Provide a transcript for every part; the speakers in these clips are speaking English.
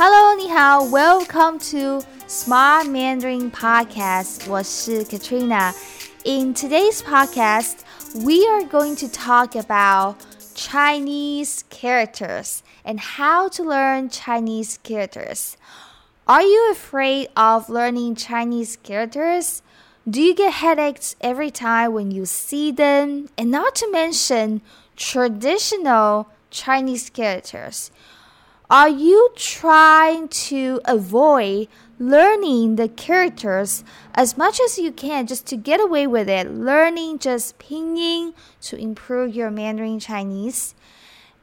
Hello，你好，Welcome to Smart Mandarin Podcast。我是 Katrina。In today's podcast, we are going to talk about Chinese characters and how to learn Chinese characters. Are you afraid of learning Chinese characters? Do you get headaches every time when you see them? And not to mention traditional Chinese characters. Are you trying to avoid learning the characters as much as you can just to get away with it, learning just pinyin to improve your Mandarin Chinese?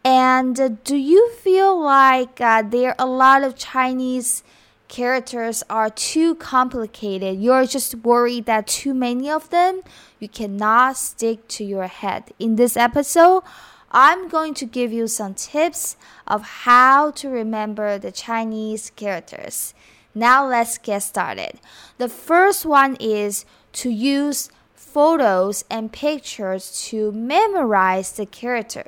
And uh, do you feel like uh, there are a lot of Chinese characters are too complicated? You're just worried that too many of them you cannot stick to your head. In this episode, I'm going to give you some tips of how to remember the Chinese characters. Now let's get started. The first one is to use photos and pictures to memorize the character.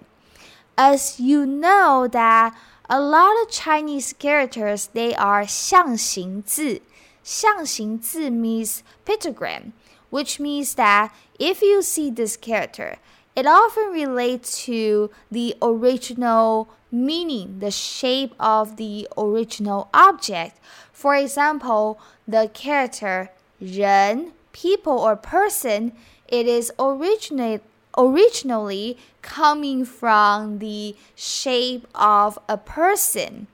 As you know that a lot of Chinese characters they are 象形字.象形字 means pictogram, which means that if you see this character, it often relates to the original meaning, the shape of the original object. For example, the character 人, people or person, it is originate, originally coming from the shape of a person.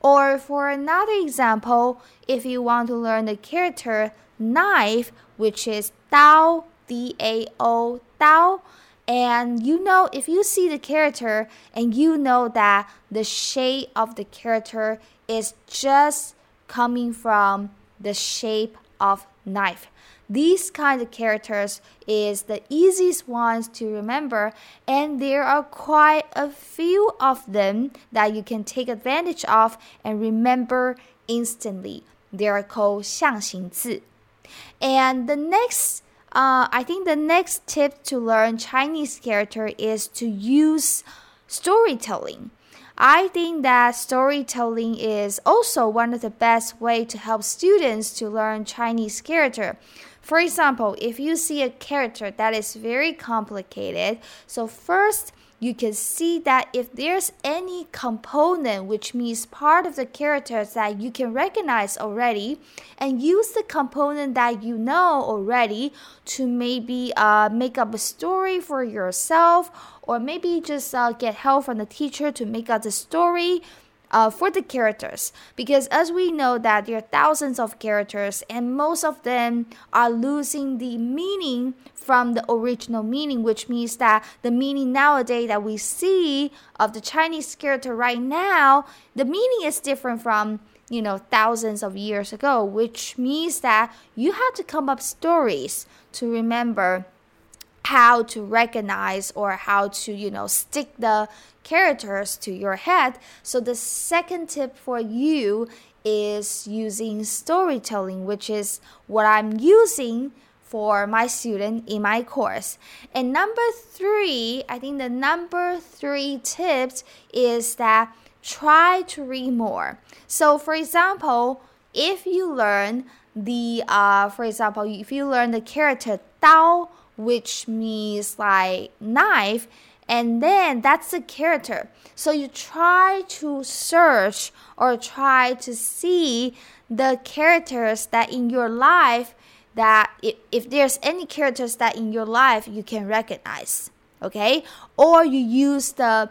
Or for another example, if you want to learn the character knife, which is Dao, D A O, Dao, and you know, if you see the character and you know that the shape of the character is just coming from the shape of knife. These kind of characters is the easiest ones to remember and there are quite a few of them that you can take advantage of and remember instantly. They are called 象形字. And the next uh, I think the next tip to learn Chinese character is to use storytelling. I think that storytelling is also one of the best way to help students to learn Chinese character. For example, if you see a character that is very complicated, so first you can see that if there's any component, which means part of the characters that you can recognize already, and use the component that you know already to maybe uh, make up a story for yourself, or maybe just uh, get help from the teacher to make up the story uh, for the characters. Because as we know that there are thousands of characters and most of them are losing the meaning from the original meaning which means that the meaning nowadays that we see of the chinese character right now the meaning is different from you know thousands of years ago which means that you have to come up stories to remember how to recognize or how to you know stick the characters to your head. So the second tip for you is using storytelling which is what i'm using for my student in my course. And number three i think the number three tips is that try to read more. So for example if you learn the uh, for example if you learn the character dao which means like knife, and then that's the character. So you try to search or try to see the characters that in your life that if, if there's any characters that in your life you can recognize, okay? Or you use the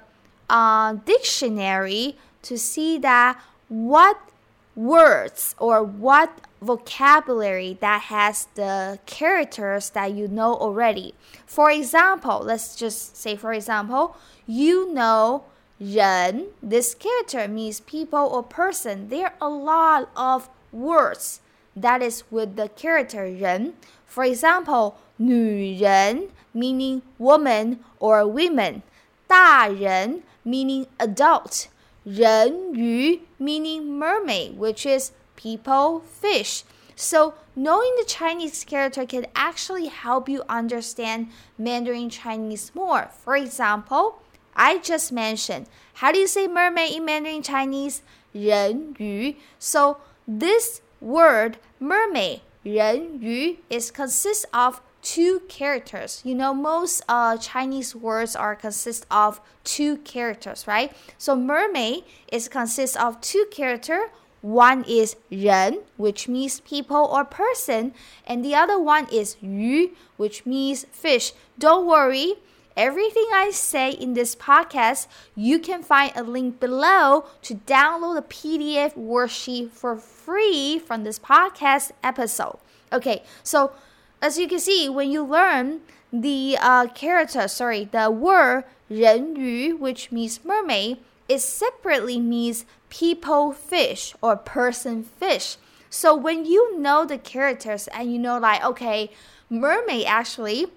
uh, dictionary to see that what words or what vocabulary that has the characters that you know already. For example, let's just say, for example, you know 人, this character means people or person. There are a lot of words that is with the character 人. For example, 女人 meaning woman or women. 大人 meaning adult. 人鱼 meaning mermaid, which is people, fish. So, knowing the Chinese character can actually help you understand Mandarin Chinese more. For example, I just mentioned. How do you say mermaid in Mandarin Chinese? 人鱼. So this word mermaid 人鱼 is consists of two characters. You know, most uh, Chinese words are consist of two characters, right? So mermaid is consists of two character. One is 人, which means people or person, and the other one is 鱼, which means fish. Don't worry, everything I say in this podcast, you can find a link below to download the PDF worksheet for free from this podcast episode. Okay, so as you can see, when you learn the uh, character, sorry, the word 人鱼, which means mermaid, it separately means people fish or person fish. So when you know the characters and you know like okay, mermaid actually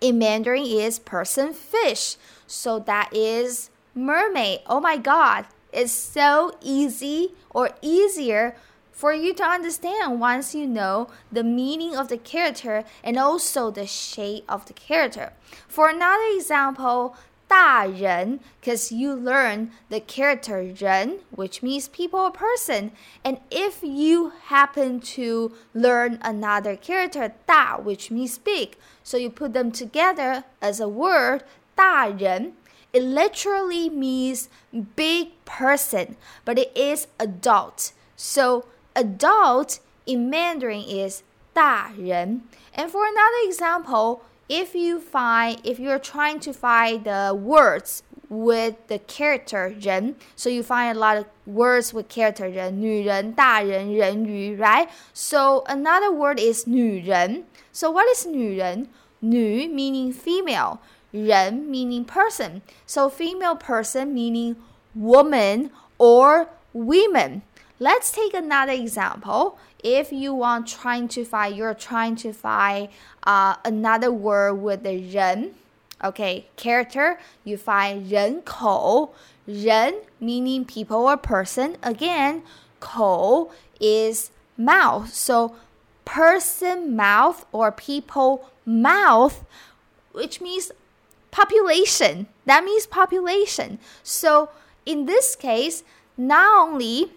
in Mandarin is person fish. So that is mermaid. Oh my god, it's so easy or easier for you to understand once you know the meaning of the character and also the shape of the character. For another example, 大人 because you learn the character 人 which means people or person and if you happen to learn another character 大 which means big so you put them together as a word 大人 it literally means big person but it is adult so adult in Mandarin is 大人. And for another example, if you find if you're trying to find the words with the character 人, so you find a lot of words with character 人,女人,大人,人鱼, right? So another word is 女人. So what is 女人?女 meaning female, 人 meaning person. So female person meaning woman or women. Let's take another example. If you want trying to find, you're trying to find uh, another word with the 人, okay, character, you find 人口,人 meaning people or person. Again, 口 is mouth. So person mouth or people mouth, which means population. That means population. So in this case, not only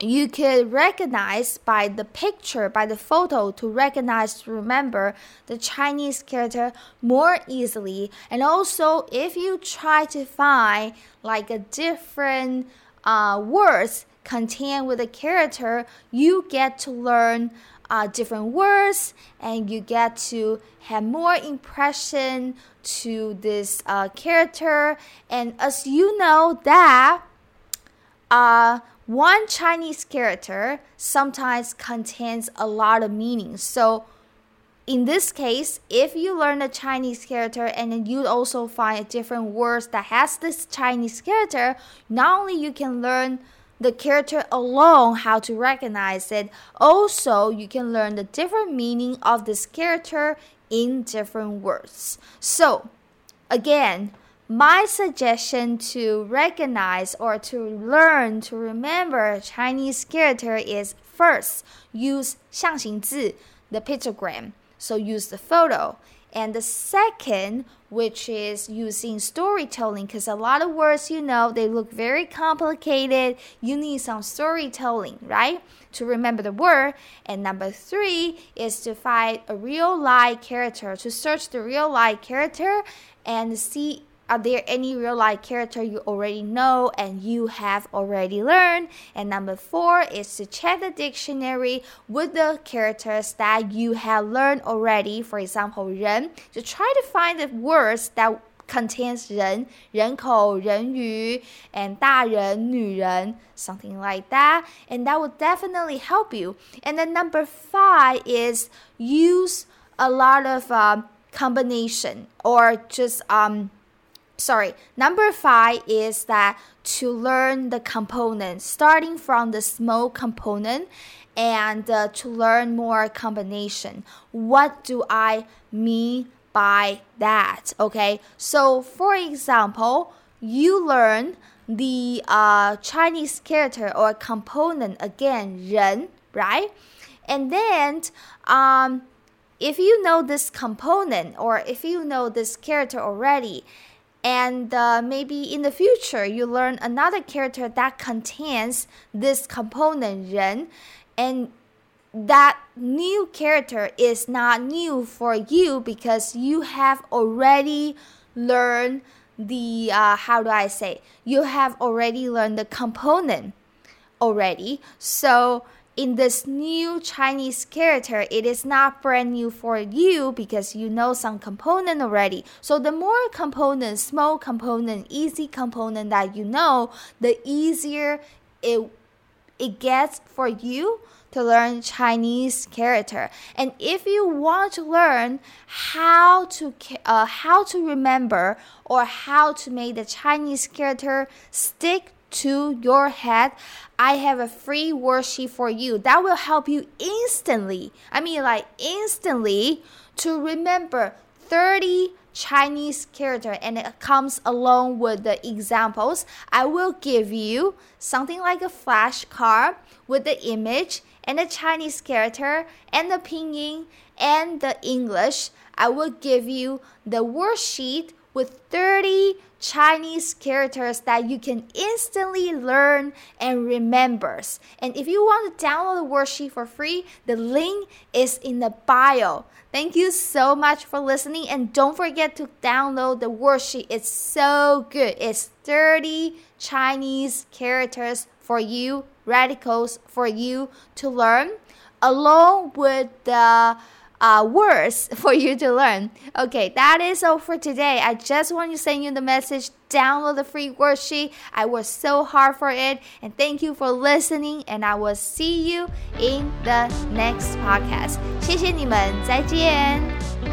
you could recognize by the picture, by the photo, to recognize, remember the Chinese character more easily. And also, if you try to find like a different uh, words contained with a character, you get to learn uh, different words and you get to have more impression to this uh, character. And as you know that uh, one Chinese character sometimes contains a lot of meanings. So, in this case, if you learn a Chinese character and then you also find different words that has this Chinese character, not only you can learn the character alone how to recognize it, also you can learn the different meaning of this character in different words. So, again, my suggestion to recognize or to learn to remember Chinese character is first use 象形字, the pictogram. So use the photo. And the second, which is using storytelling, because a lot of words, you know, they look very complicated. You need some storytelling, right? To remember the word. And number three is to find a real life character, to search the real life character and see are there any real life character you already know and you have already learned? And number four is to check the dictionary with the characters that you have learned already. For example, 人 to try to find the words that contains 人,人口,人鱼, and 大人,女人, something like that. And that will definitely help you. And then number five is use a lot of um, combination or just um, sorry, number five is that to learn the components, starting from the small component and uh, to learn more combination. What do I mean by that? Okay, so for example, you learn the uh, Chinese character or component again, 人, right? And then um, if you know this component or if you know this character already, and uh, maybe in the future you learn another character that contains this component 人 and that new character is not new for you because you have already learned the uh, how do I say you have already learned the component already. So in this new Chinese character, it is not brand new for you because you know some component already. So the more component, small component, easy component that you know, the easier it it gets for you to learn Chinese character. And if you want to learn how to uh, how to remember or how to make the Chinese character stick to your head, I have a free worksheet for you that will help you instantly. I mean, like instantly to remember 30 Chinese character and it comes along with the examples. I will give you something like a flashcard with the image and the Chinese character and the pinyin and the English. I will give you the worksheet with 30 Chinese characters that you can instantly learn and remembers. And if you want to download the worksheet for free, the link is in the bio. Thank you so much for listening and don't forget to download the worksheet. It's so good. It's 30 Chinese characters for you, radicals for you to learn along with the uh, words for you to learn. Okay, that is all for today. I just want to send you the message. Download the free worksheet. I worked so hard for it, and thank you for listening. And I will see you in the next podcast. 谢谢你们，再见。